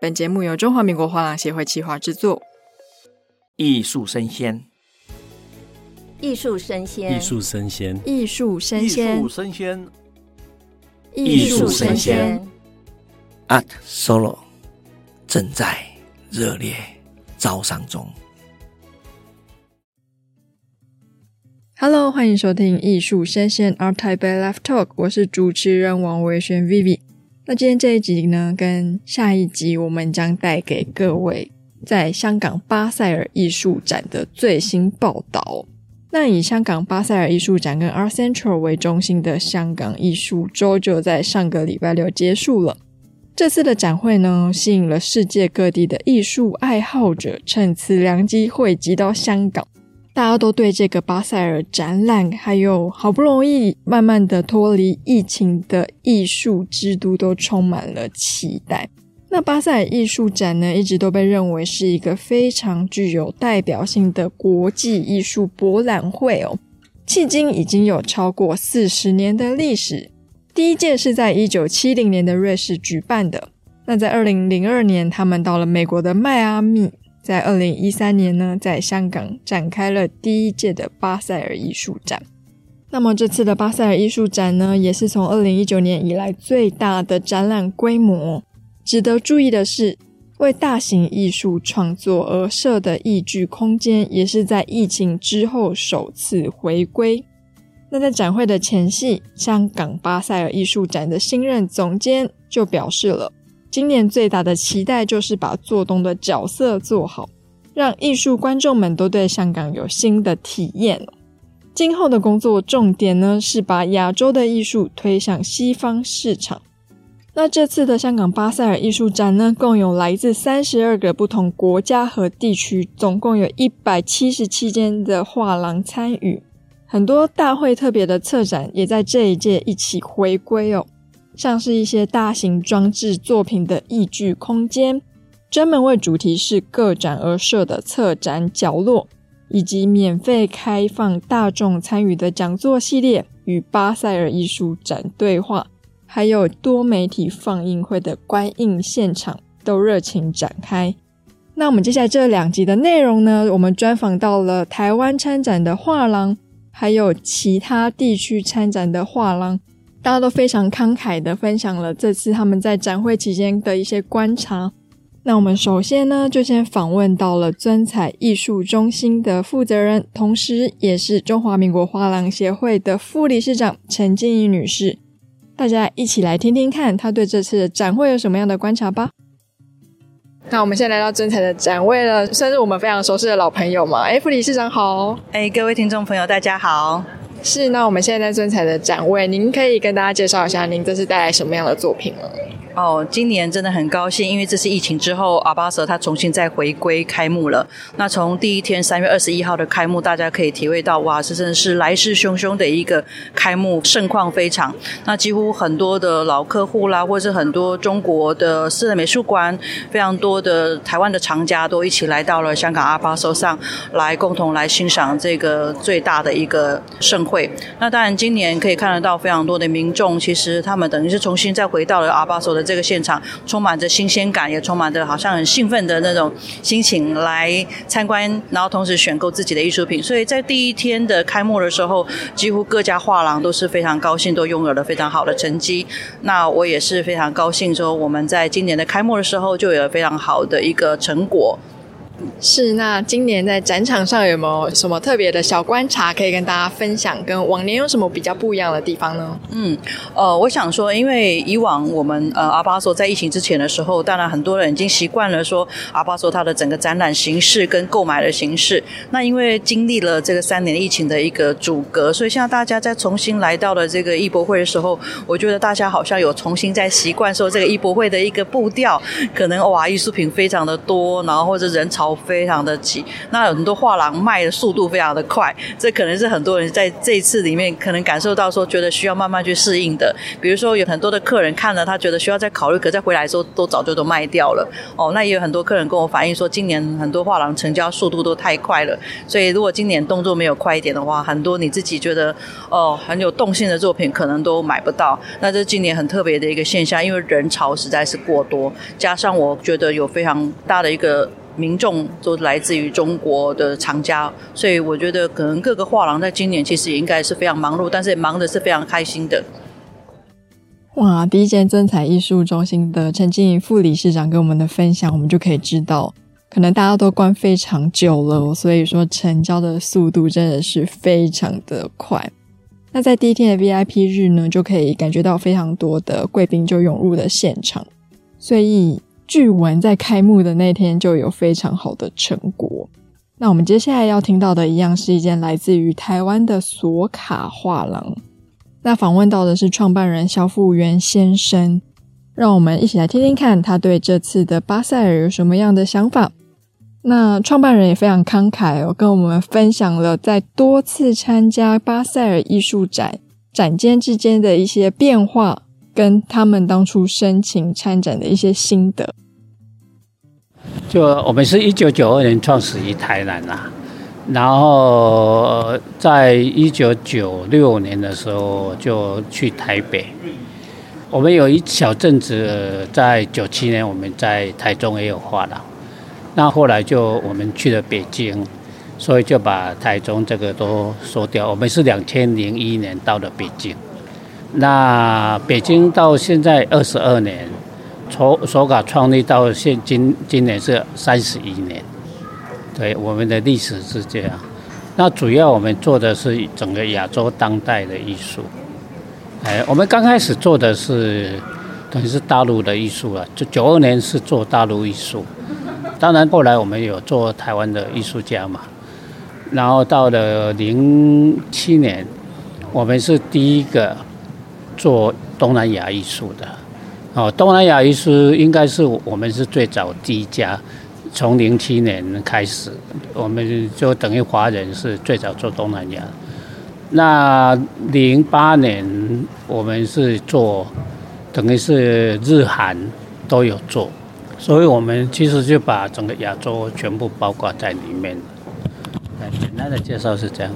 本节目由中华民国画廊协会企划制作。艺术生鲜，艺术生鲜，艺术生鲜，艺术生鲜，艺术生鲜，艺术声鲜。Art Solo 正在热烈招商中。Hello，欢迎收听艺术生鲜 Art Taipei Live Talk，我是主持人王维轩 Vivi。那今天这一集呢，跟下一集我们将带给各位在香港巴塞尔艺术展的最新报道。那以香港巴塞尔艺术展跟 Art Central 为中心的香港艺术周就在上个礼拜六结束了。这次的展会呢，吸引了世界各地的艺术爱好者，趁此良机汇集到香港。大家都对这个巴塞尔展览，还有好不容易慢慢的脱离疫情的艺术之都，都充满了期待。那巴塞尔艺术展呢，一直都被认为是一个非常具有代表性的国际艺术博览会哦。迄今已经有超过四十年的历史，第一届是在一九七零年的瑞士举办的。那在二零零二年，他们到了美国的迈阿密。在二零一三年呢，在香港展开了第一届的巴塞尔艺术展。那么这次的巴塞尔艺术展呢，也是从二零一九年以来最大的展览规模。值得注意的是，为大型艺术创作而设的艺聚空间，也是在疫情之后首次回归。那在展会的前夕，香港巴塞尔艺术展的新任总监就表示了。今年最大的期待就是把做东的角色做好，让艺术观众们都对香港有新的体验。今后的工作重点呢，是把亚洲的艺术推向西方市场。那这次的香港巴塞尔艺术展呢，共有来自三十二个不同国家和地区，总共有一百七十七间的画廊参与，很多大会特别的策展也在这一届一起回归哦。像是一些大型装置作品的艺聚空间，专门为主题是个展而设的策展角落，以及免费开放大众参与的讲座系列与巴塞尔艺术展对话，还有多媒体放映会的观映现场都热情展开。那我们接下来这两集的内容呢，我们专访到了台湾参展的画廊，还有其他地区参展的画廊。大家都非常慷慨的分享了这次他们在展会期间的一些观察。那我们首先呢，就先访问到了尊彩艺术中心的负责人，同时也是中华民国画廊协会的副理事长陈静怡女士。大家一起来听听看，她对这次的展会有什么样的观察吧。那我们现在来到尊彩的展位了，算是我们非常熟悉的老朋友嘛。哎，副理事长好。哎，各位听众朋友，大家好。是，那我们现在在尊彩的展位，您可以跟大家介绍一下，您这是带来什么样的作品呢？哦，今年真的很高兴，因为这是疫情之后，Art Basel 它重新再回归开幕了。那从第一天三月二十一号的开幕，大家可以体会到，哇，这真的是来势汹汹的一个开幕，盛况非常。那几乎很多的老客户啦，或者是很多中国的私人美术馆，非常多的台湾的藏家都一起来到了香港 Art Basel 上来，共同来欣赏这个最大的一个盛会。那当然，今年可以看得到非常多的民众，其实他们等于是重新再回到了阿巴索的。这个现场充满着新鲜感，也充满着好像很兴奋的那种心情来参观，然后同时选购自己的艺术品。所以在第一天的开幕的时候，几乎各家画廊都是非常高兴，都拥有了非常好的成绩。那我也是非常高兴，说我们在今年的开幕的时候就有了非常好的一个成果。是，那今年在展场上有没有什么特别的小观察可以跟大家分享？跟往年有什么比较不一样的地方呢？嗯，呃，我想说，因为以往我们呃 Art Basel 在疫情之前的时候，当然很多人已经习惯了说 Art Basel 它的整个展览形式跟购买的形式。那因为经历了这个三年疫情的一个阻隔，所以现在大家再重新来到了这个艺博会的时候，我觉得大家好像有重新在习惯说这个艺博会的一个步调，可能哇艺术品非常的多，然后或者人潮。非常的急。那很多画廊卖的速度非常的快，这可能是很多人在这一次里面可能感受到说，觉得需要慢慢去适应的。比如说有很多的客人看了，他觉得需要再考虑，可再回来的时候都早就都卖掉了。哦，那也有很多客人跟我反映说，今年很多画廊成交速度都太快了，所以如果今年动作没有快一点的话，很多你自己觉得哦很有动性的作品可能都买不到。那这是今年很特别的一个现象，因为人潮实在是过多，加上我觉得有非常大的一个民众都来自于中国的藏家，所以我觉得可能各个画廊在今年其实也应该是非常忙碌，但是也忙的是非常开心的。哇！第一间真彩艺术中心的陈经营副理事长跟我们的分享，我们就可以知道，可能大家都关非常久了，所以说成交的速度真的是非常的快。那在第一天的 VIP 日呢，就可以感觉到非常多的贵宾就涌入了现场，所以据闻在开幕的那天就有非常好的成果。那我们接下来要听到的一样是一件来自于台湾的索卡画廊。那访问到的是创办人肖富元先生，让我们一起来听听看他对这次的巴塞尔有什么样的想法。那创办人也非常慷慨哦，跟我们分享了在多次参加巴塞尔艺术展展间之间的一些变化，跟他们当初申请参展的一些心得。就我们是一九九二年创始于台南啊。然后在一九九六年的时候就去台北，我们有一小阵子在九七年我们在台中也有画廊，那后来就我们去了北京，所以就把台中这个都收掉。我们是两千零一年到了北京，那北京到现在二十二年，从索卡创立到现今今年是三十一年。对，我们的历史是这样。那主要我们做的是整个亚洲当代的艺术。哎，我们刚开始做的是等于是大陆的艺术啊，就九二年是做大陆艺术。当然后来我们有做台湾的艺术家嘛。然后到了零七年，我们是第一个做东南亚艺术的。哦，东南亚艺术应该是我们是最早第一家。从零七年开始，我们就等于华人是最早做东南亚。那零八年我们是做，等于是日韩都有做，所以我们其实就把整个亚洲全部包括在里面。简单的介绍是这样。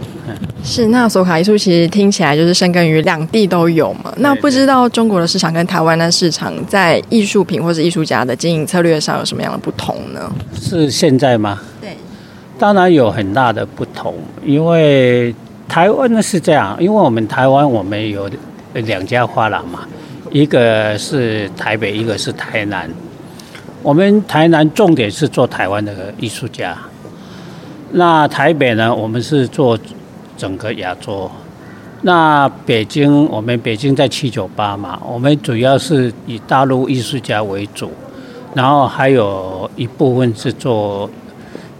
是，那索卡艺术其实听起来就是深耕于两地都有嘛。那不知道中国的市场跟台湾的市场在艺术品或是艺术家的经营策略上有什么样的不同呢？是现在吗？对，当然有很大的不同。因为台湾呢是这样，因为我们台湾我们有两家画廊嘛，一个是台北，一个是台南。我们台南重点是做台湾的艺术家。那台北呢？我们是做整个亚洲。那北京，我们北京在七九八嘛，我们主要是以大陆艺术家为主，然后还有一部分是做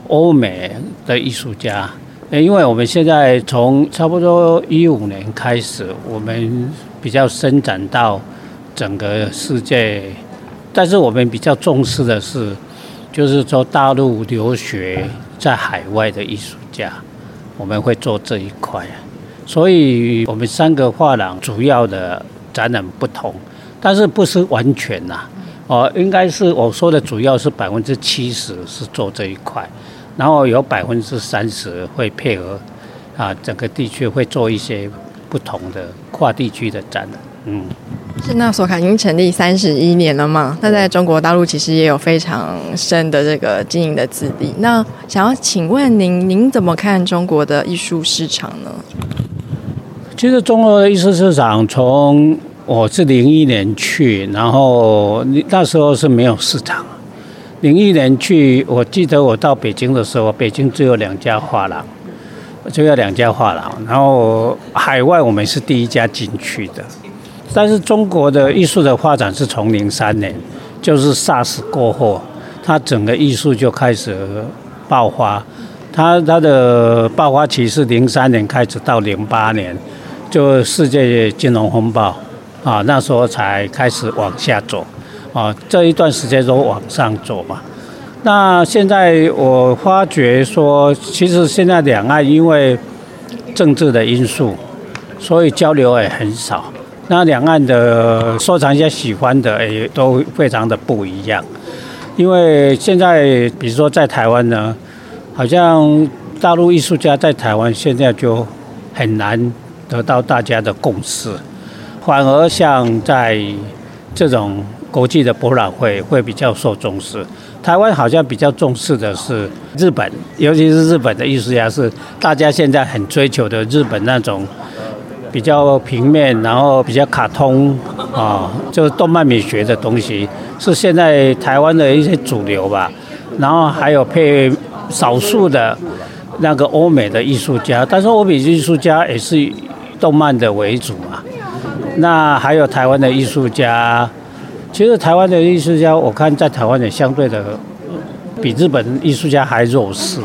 欧美的艺术家。因为我们现在从差不多一五年开始，我们比较伸展到整个世界，但是我们比较重视的是，就是说大陆留学。在海外的艺术家，我们会做这一块，所以我们三个画廊主要的展览不同，但是不是完全呐，哦，应该是我说的主要是百分之七十是做这一块，然后有百分之三十会配合啊，整个地区会做一些不同的跨地区的展览，嗯。是，那索卡已经成立三十一年了嘛？那在中国大陆其实也有非常深的这个经营的资历。那想要请问您，您怎么看中国的艺术市场呢？其实中国的艺术市场，从我是零一年去，然后那时候是没有市场。零一年去，我记得我到北京的时候，北京只有两家画廊，只有两家画廊。然后海外我们是第一家进去的。但是中国的艺术的发展是从零三年，就是 SARS 过后，它整个艺术就开始爆发。它它的爆发期是零三年开始到零八年，就世界金融风暴啊，那时候才开始往下走啊。这一段时间都往上走嘛。那现在我发觉说，其实现在两岸因为政治的因素，所以交流也很少。那两岸的收藏家喜欢的也都非常的不一样。因为现在，比如说在台湾呢，好像大陆艺术家在台湾现在就很难得到大家的共识，反而像在这种国际的博览会会比较受重视。台湾好像比较重视的是日本，尤其是日本的艺术家，是大家现在很追求的日本那种比较平面，然后比较卡通啊，就是动漫美学的东西，是现在台湾的一些主流吧。然后还有配少数的那个欧美的艺术家，但是欧美艺术家也是动漫的为主嘛。那还有台湾的艺术家。其实台湾的艺术家，我看在台湾也相对的比日本艺术家还弱势。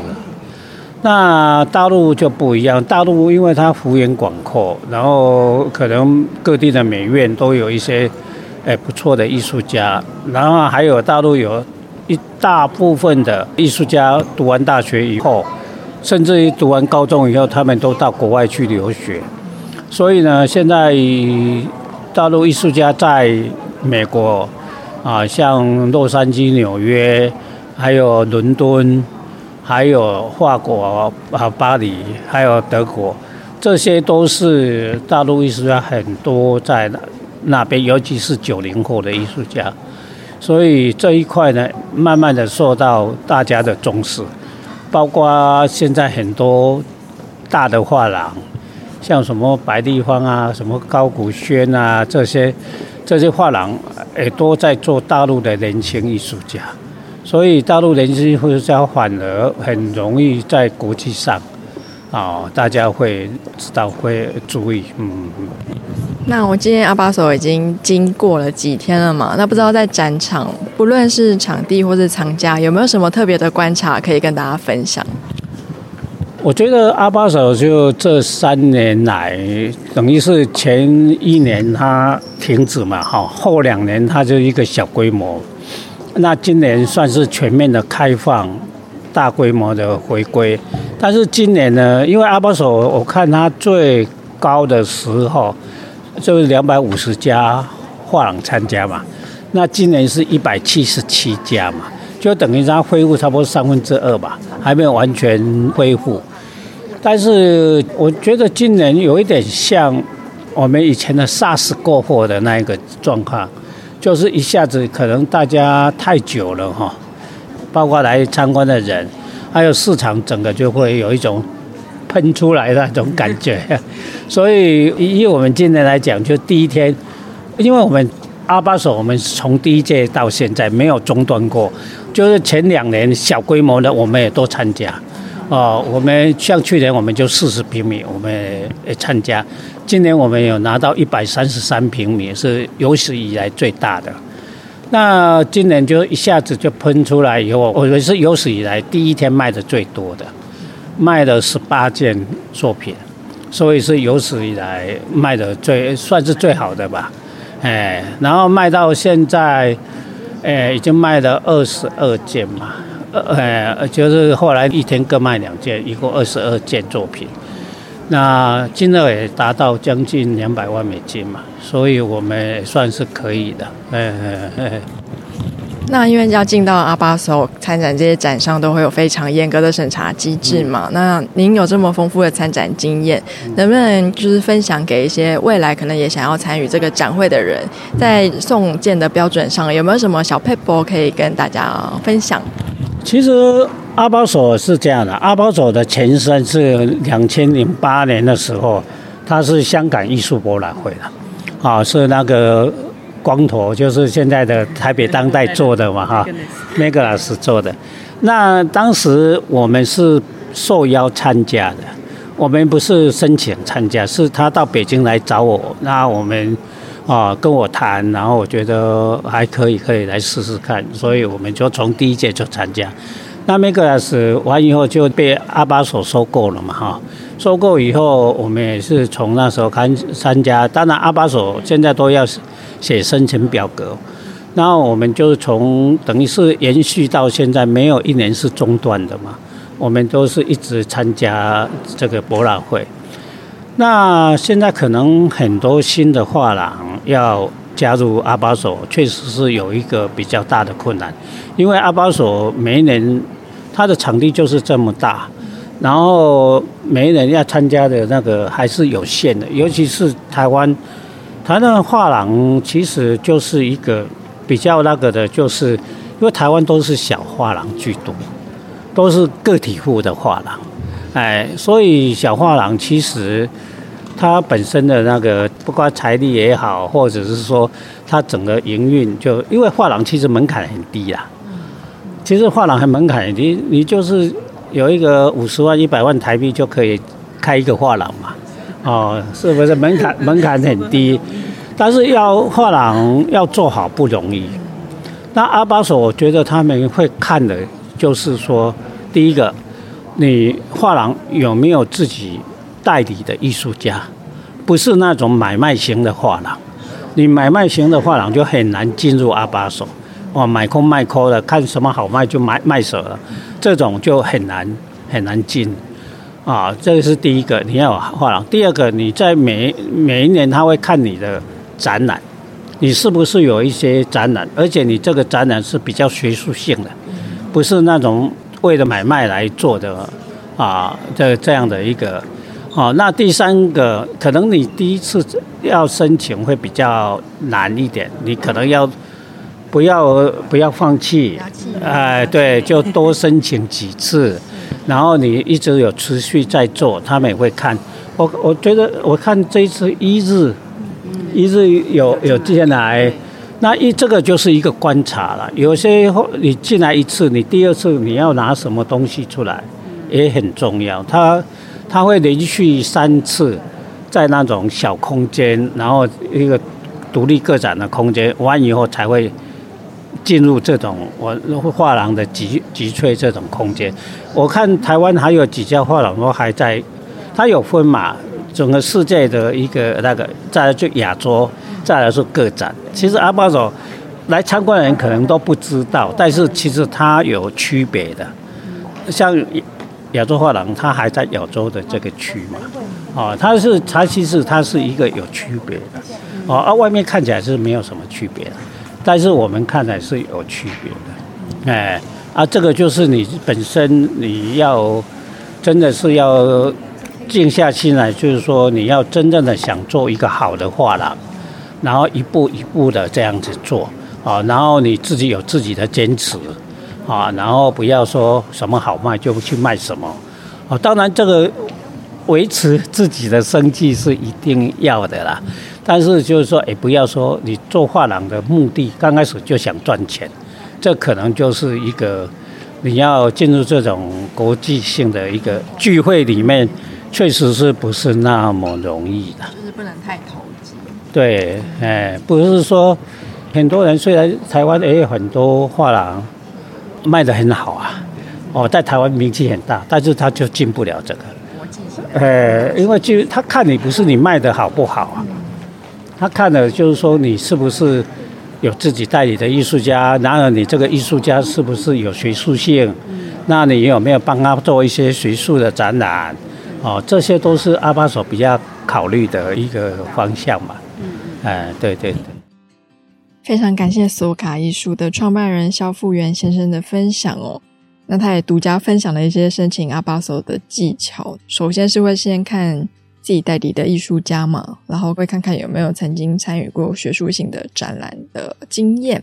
那大陆就不一样，大陆因为它幅员广阔，然后可能各地的美院都有一些诶不错的艺术家，然后还有大陆有一大部分的艺术家读完大学以后，甚至于读完高中以后，他们都到国外去留学。所以呢，现在大陆艺术家在美国啊，像洛杉矶、纽约，还有伦敦，还有法国啊，巴黎，还有德国，这些都是大陆艺术家很多在那边，尤其是九零后的艺术家，所以这一块呢，慢慢的受到大家的重视，包括现在很多大的画廊，像什么白立方啊，什么高古轩啊这些。这些画廊也都在做大陆的年轻艺术家，所以大陆年轻艺术家反而很容易在国际上，啊，大家会知道会注意。嗯。那我今天阿巴手已经经过了几天了嘛？那不知道在展场，不论是场地或是藏家，有没有什么特别的观察可以跟大家分享？我觉得阿巴手就这三年来，等于是前一年它停止嘛，哈，后两年它就一个小规模，那今年算是全面的开放，大规模的回归。但是今年呢，因为阿巴索我看它最高的时候就是两百五十家画廊参加嘛，那今年是一百七十七家嘛。就等于它恢复差不多三分之二吧，还没有完全恢复。但是我觉得今年有一点像我们以前的 SARS 过后的那一个状况，就是一下子可能大家太久了哈，包括来参观的人，还有市场整个就会有一种喷出来的那种感觉。所以以我们今年来讲，就第一天，因为我们。阿巴手，我们从第一届到现在没有中断过，就是前两年小规模的我们也都参加，哦，我们像去年我们就四十平米，我们也参加，今年我们有拿到一百三十三平米，是有史以来最大的。那今年就一下子就喷出来以后，我们是有史以来第一天卖的最多的，卖了十八件作品，所以是有史以来卖的最算是最好的吧。哎，然后卖到现在，哎，已经卖了二十二件嘛，呃，就是后来一天各卖两件，一共二十二件作品，那金额也达到将近两百万美金嘛，所以我们也算是可以的，哎哎哎。那因为要进到阿巴索参展，这些展商都会有非常严格的审查机制嘛。嗯、那您有这么丰富的参展经验，能不能就是分享给一些未来可能也想要参与这个展会的人，在送件的标准上有没有什么小撇步可以跟大家分享？其实阿宝所是这样的，阿宝所的前身是两千零八年的时候，它是香港艺术博览会的，啊，是那个。光头就是现在的台北当代做的嘛哈，Megalas 做的。那当时我们是受邀参加的，我们不是申请参加，是他到北京来找我，那我们啊跟我谈，然后我觉得还可以，可以来试试看，所以我们就从第一届就参加。那 Megas 完以后就被阿巴索收购了嘛哈，收购以后我们也是从那时候开始参加，当然阿巴索现在都要。写申请表格，那我们就从等于是延续到现在，没有一年是中断的嘛。我们都是一直参加这个博览会。那现在可能很多新的画廊要加入阿巴索，确实是有一个比较大的困难，因为阿巴索每一年它的场地就是这么大，然后每人要参加的那个还是有限的，尤其是台湾，台湾的画廊其实就是一个比较那个的，就是因为台湾都是小画廊居多，都是个体户的画廊。哎，所以小画廊其实它本身的那个，不管财力也好，或者是说它整个营运，就因为画廊其实门槛很低啦。其实画廊很门槛你，你就是有一个五十万、一百万台币就可以开一个画廊嘛。哦，是不是门槛 门槛很低？但是要画廊要做好不容易。那阿巴索，我觉得他们会看的，就是说第一个。你画廊有没有自己代理的艺术家？不是那种买卖型的画廊。你买卖型的画廊就很难进入阿巴索。哇，买空卖空的，看什么好卖就买卖手了，这种就很难很难进。啊，这个是第一个，你要画廊。第二个，你在每每一年他会看你的展览，你是不是有一些展览？而且你这个展览是比较学术性的，不是那种。为了买卖来做的啊，这这样的一个，哦，那第三个可能你第一次要申请会比较难一点，你可能要不要不要放弃，哎，对，就多申请几次，然后你一直有持续在做，他们也会看。我我觉得我看这一次一日一日有有进来。那一这个就是一个观察了，有些你进来一次，你第二次你要拿什么东西出来，也很重要。他他会连续三次在那种小空间，然后一个独立个展的空间完以后才会进入这种我画廊的集集萃这种空间。我看台湾还有几家画廊都还在，它有分嘛，整个世界的一个那个，再来就亚洲。再来说个展，其实阿巴索来参观的人可能都不知道，但是其实它有区别的。像亚洲画廊，它还在亚洲的这个区嘛，哦，它是它其实它是一个有区别的，哦，啊，外面看起来是没有什么区别的，但是我们看来是有区别的，哎，啊，这个就是你本身你要真的是要静下心来，就是说你要真正的想做一个好的画廊。然后一步一步的这样子做啊，然后你自己有自己的坚持啊，然后不要说什么好卖就去卖什么啊。当然，这个维持自己的生计是一定要的啦。但是就是说，也不要说你做画廊的目的刚开始就想赚钱，这可能就是一个你要进入这种国际性的一个聚会里面，确实是不是那么容易的。就是不能太投机。对，哎，不是说很多人虽然台湾也有很多画廊卖得很好啊，哦，在台湾名气很大，但是他就进不了这个。哎，因为就他看你不是你卖的好不好啊，他看的就是说你是不是有自己代理的艺术家，然后你这个艺术家是不是有学术性，那你有没有帮他做一些学术的展览？哦，这些都是阿巴索比较考虑的一个方向嘛。哎，对对对，非常感谢索卡艺术的创办人肖富元先生的分享哦。那他也独家分享了一些申请阿巴索的技巧。首先是会先看自己代理的艺术家嘛，然后会看看有没有曾经参与过学术性的展览的经验。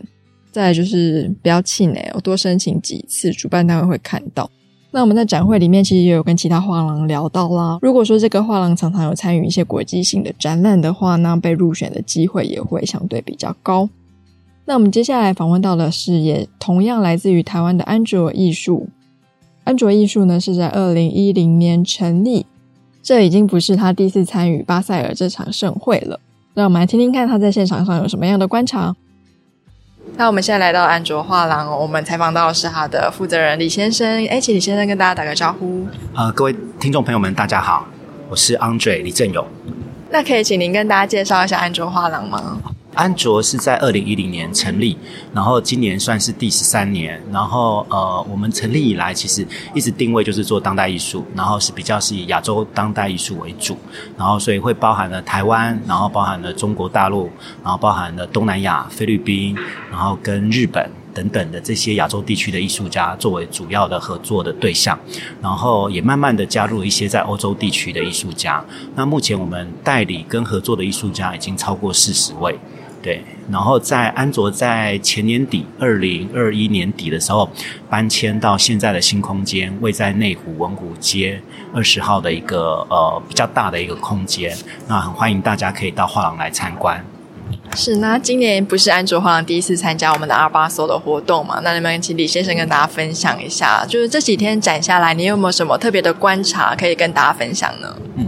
再来就是不要气馁，我多申请几次，主办单位会看到。那我们在展会里面其实也有跟其他画廊聊到啦。如果说这个画廊常常有参与一些国际性的展览的话，那被入选的机会也会相对比较高。那我们接下来访问到的是，也同样来自于台湾的安卓艺术。安卓艺术呢是在二零一零年成立，这已经不是他第一次参与巴塞尔这场盛会了。让我们来听听看他在现场上有什么样的观察。那我们现在来到安卓画廊，我们采访到的是他的负责人李先生。哎，请李先生跟大家打个招呼。呃，各位听众朋友们，大家好，我是 Andre 李正勇。那可以请您跟大家介绍一下安卓画廊吗？安卓是在二零一零年成立，然后今年算是第十三年。然后呃，我们成立以来其实一直定位就是做当代艺术，然后是比较是以亚洲当代艺术为主，然后所以会包含了台湾，然后包含了中国大陆，然后包含了东南亚、菲律宾，然后跟日本。等等的这些亚洲地区的艺术家作为主要的合作的对象，然后也慢慢的加入一些在欧洲地区的艺术家。那目前我们代理跟合作的艺术家已经超过四十位，对。然后在安卓在前年底，二零二一年底的时候搬迁到现在的新空间，位在内湖文湖街二十号的一个呃比较大的一个空间。那很欢迎大家可以到画廊来参观。是，那今年不是安卓画廊第一次参加我们的 Art Basel 的活动嘛？那能不能请李先生跟大家分享一下，就是这几天展下来，你有没有什么特别的观察可以跟大家分享呢？嗯。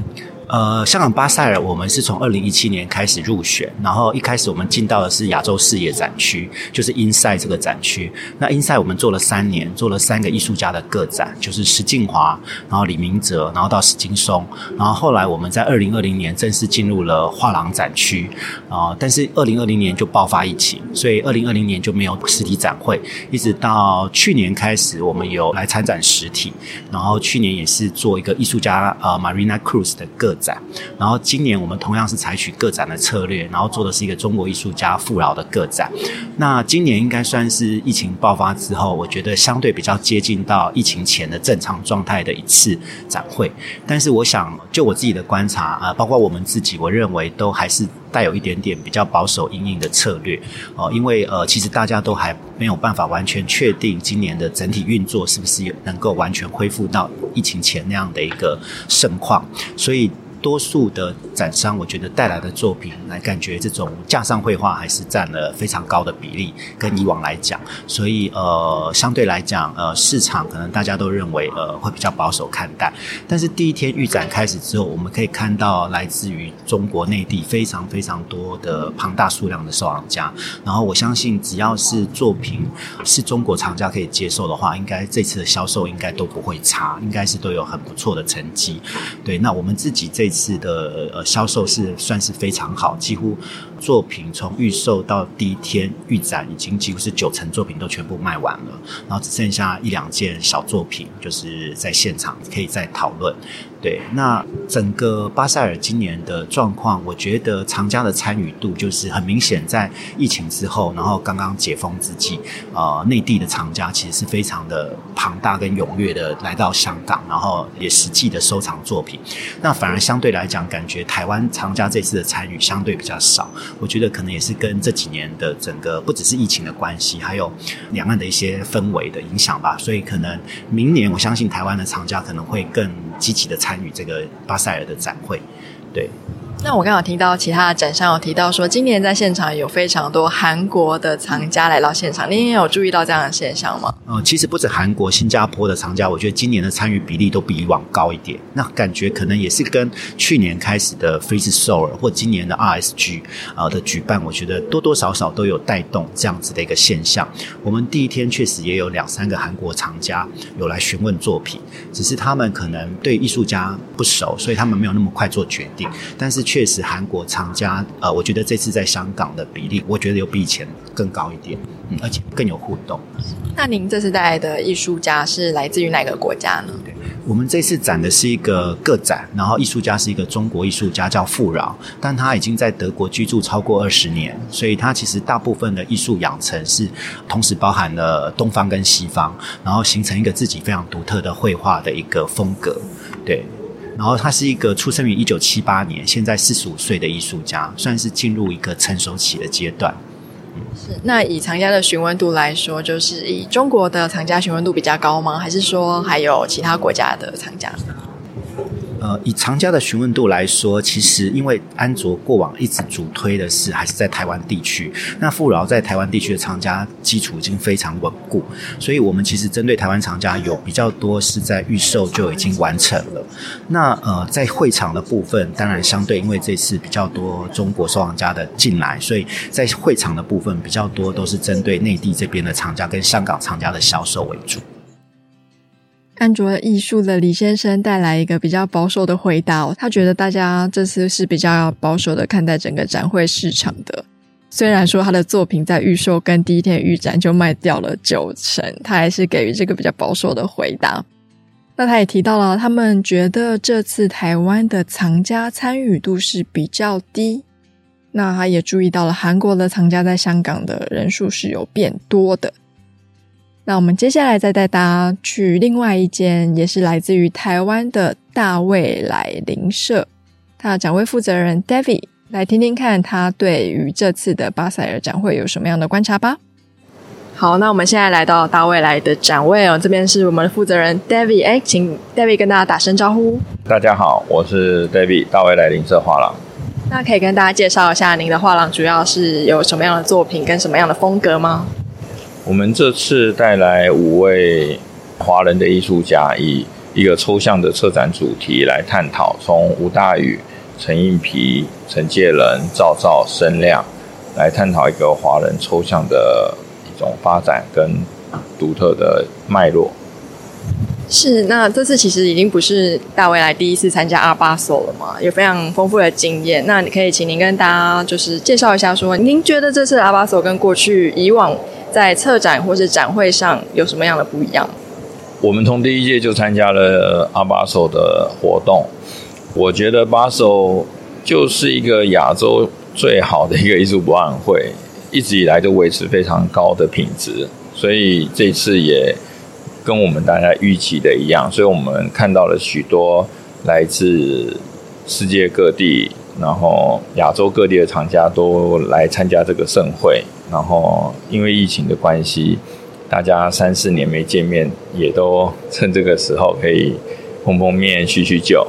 呃，香港巴塞尔，我们是从二零一七年开始入选，然后一开始我们进到的是亚洲视野展区，就是 Inside 这个展区。那 Inside 我们做了三年，做了三个艺术家的个展，就是石敬华，然后李明哲，然后到史金松，然后后来我们在二零二零年正式进入了画廊展区，啊、但是二零二零年就爆发疫情，所以二零二零年就没有实体展会，一直到去年开始，我们有来参展实体，然后去年也是做一个艺术家呃 Marina Cruz 的个展，然后今年我们同样是采取个展的策略，然后做的是一个中国艺术家富饶的个展。那今年应该算是疫情爆发之后，我觉得相对比较接近到疫情前的正常状态的一次展会。但是我想，就我自己的观察啊、包括我们自己，我认为都还是带有一点点比较保守阴影的策略哦、因为呃，其实大家都还没有办法完全确定今年的整体运作是不是能够完全恢复到疫情前那样的一个盛况，所以。多数的展商，我觉得带来的作品，来感觉这种架上绘画还是占了非常高的比例，跟以往来讲，所以呃，相对来讲，呃，市场可能大家都认为呃会比较保守看待。但是第一天预展开始之后，我们可以看到来自于中国内地非常非常多的庞大数量的收藏家，然后我相信只要是作品是中国藏家可以接受的话，应该这次的销售应该都不会差，应该是都有很不错的成绩。对，那我们自己这。这次的呃销售是算是非常好，几乎作品从预售到第一天预展，已经几乎是九成作品都全部卖完了，然后只剩下一两件小作品，就是在现场可以再讨论。对，那整个巴塞尔今年的状况，我觉得藏家的参与度就是很明显，在疫情之后，然后刚刚解封之际，呃，内地的藏家其实是非常的庞大跟踊跃的来到香港，然后也实际的收藏作品。那反而相对来讲，感觉台湾藏家这次的参与相对比较少。我觉得可能也是跟这几年的整个不只是疫情的关系，还有两岸的一些氛围的影响吧。所以可能明年，我相信台湾的厂家可能会更积极的参与这个巴塞尔的展会，对。那我刚好听到其他的展商有提到说，今年在现场有非常多韩国的藏家来到现场，您也有注意到这样的现象吗？呃，其实不止韩国、新加坡的藏家，我觉得今年的参与比例都比以往高一点。那感觉可能也是跟去年开始的 Frieze Seoul 或今年的 RSG 啊的举办，我觉得多多少少都有带动这样子的一个现象。我们第一天确实也有两三个韩国藏家有来询问作品，只是他们可能对艺术家不熟，所以他们没有那么快做决定，但是。确实，韩国厂家，呃，我觉得这次在香港的比例，我觉得有比以前更高一点，嗯，而且更有互动。那您这次带来的艺术家是来自于哪个国家呢？对，我们这次展的是一个个展，然后艺术家是一个中国艺术家叫富饶，但他已经在德国居住超过二十年，所以他其实大部分的艺术养成是同时包含了东方跟西方，然后形成一个自己非常独特的绘画的一个风格，对。然后他是一个出生于一九七八年，现在四十五岁的艺术家，算是进入一个成熟期的阶段。是。那以藏家的询问度来说，就是以中国的藏家询问度比较高吗？还是说还有其他国家的藏家？呃，以藏家的询问度来说，其实因为安卓过往一直主推的是还是在台湾地区，那富饶在台湾地区的藏家基础已经非常稳固，所以我们其实针对台湾藏家有比较多是在预售就已经完成了。那呃，在会场的部分，当然相对因为这次比较多中国收藏家的进来，所以在会场的部分比较多都是针对内地这边的藏家跟香港藏家的销售为主。安卓艺术的李先生带来一个比较保守的回答，他觉得大家这次是比较保守的看待整个展会市场的。虽然说他的作品在预售跟第一天预展就卖掉了九成，他还是给予这个比较保守的回答。那他也提到了，他们觉得这次台湾的藏家参与度是比较低。那他也注意到了韩国的藏家在香港的人数是有变多的。那我们接下来再带大家去另外一间，也是来自于台湾的大未来临社，他的展位负责人 David 来听听看他对于这次的巴塞尔展会有什么样的观察吧。好，那我们现在来到大未来的展位哦，这边是我们的负责人 David，哎，请 David 跟大家打声招呼。大家好，我是 David，大未来零社画廊。那可以跟大家介绍一下您的画廊主要是有什么样的作品跟什么样的风格吗？我们这次带来五位华人的艺术家，以一个抽象的策展主题来探讨，从吴大宇、陈映皮、陈介仁、赵照、申亮来探讨一个华人抽象的一种发展跟独特的脉络。是，那这次其实已经不是大卫来第一次参加阿巴索了嘛，有非常丰富的经验。那你可以请您跟大家就是介绍一下说，您觉得这次阿巴索跟过去以往在策展或是展会上有什么样的不一样？我们从第一届就参加了 Art Basel 的活动，我觉得 Basel 就是一个亚洲最好的一个艺术博览会，一直以来都维持非常高的品质，所以这次也。跟我们大家预期的一样，所以我们看到了许多来自世界各地，然后亚洲各地的厂家都来参加这个盛会。然后因为疫情的关系，大家三四年没见面，也都趁这个时候可以碰碰面、叙叙旧。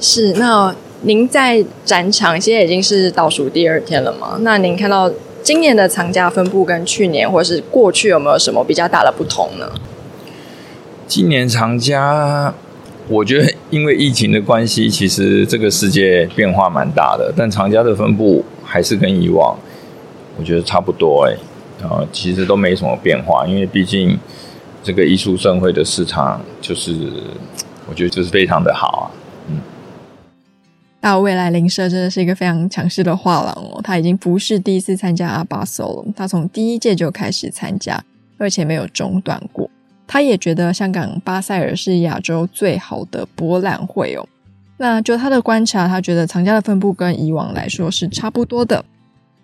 是，那您在展场现在已经是倒数第二天了吗？那您看到今年的藏家分布跟去年或是过去有没有什么比较大的不同呢？今年藏家，我觉得因为疫情的关系，其实这个世界变化蛮大的，但藏家的分布还是跟以往，我觉得差不多哎，啊，其实都没什么变化，因为毕竟这个艺术盛会的市场就是，我觉得就是非常的好啊，嗯。大未来林社真的是一个非常强势的画廊哦，他已经不是第一次参加 Art Basel 了，他从第一届就开始参加，而且没有中断过。他也觉得香港巴塞尔是亚洲最好的博览会哦。那就他的观察，他觉得藏家的分布跟以往来说是差不多的。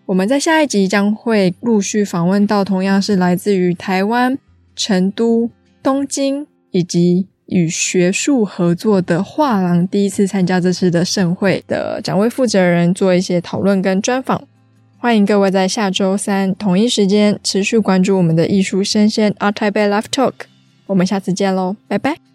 我们在下一集将会陆续访问到同样是来自于台湾、成都、东京以及与学术合作的画廊，第一次参加这次的盛会的展位负责人做一些讨论跟专访。欢迎各位在下周三同一时间持续关注我们的艺术生鲜 ART TAIPEI Live Talk。我们下次见喽，拜拜。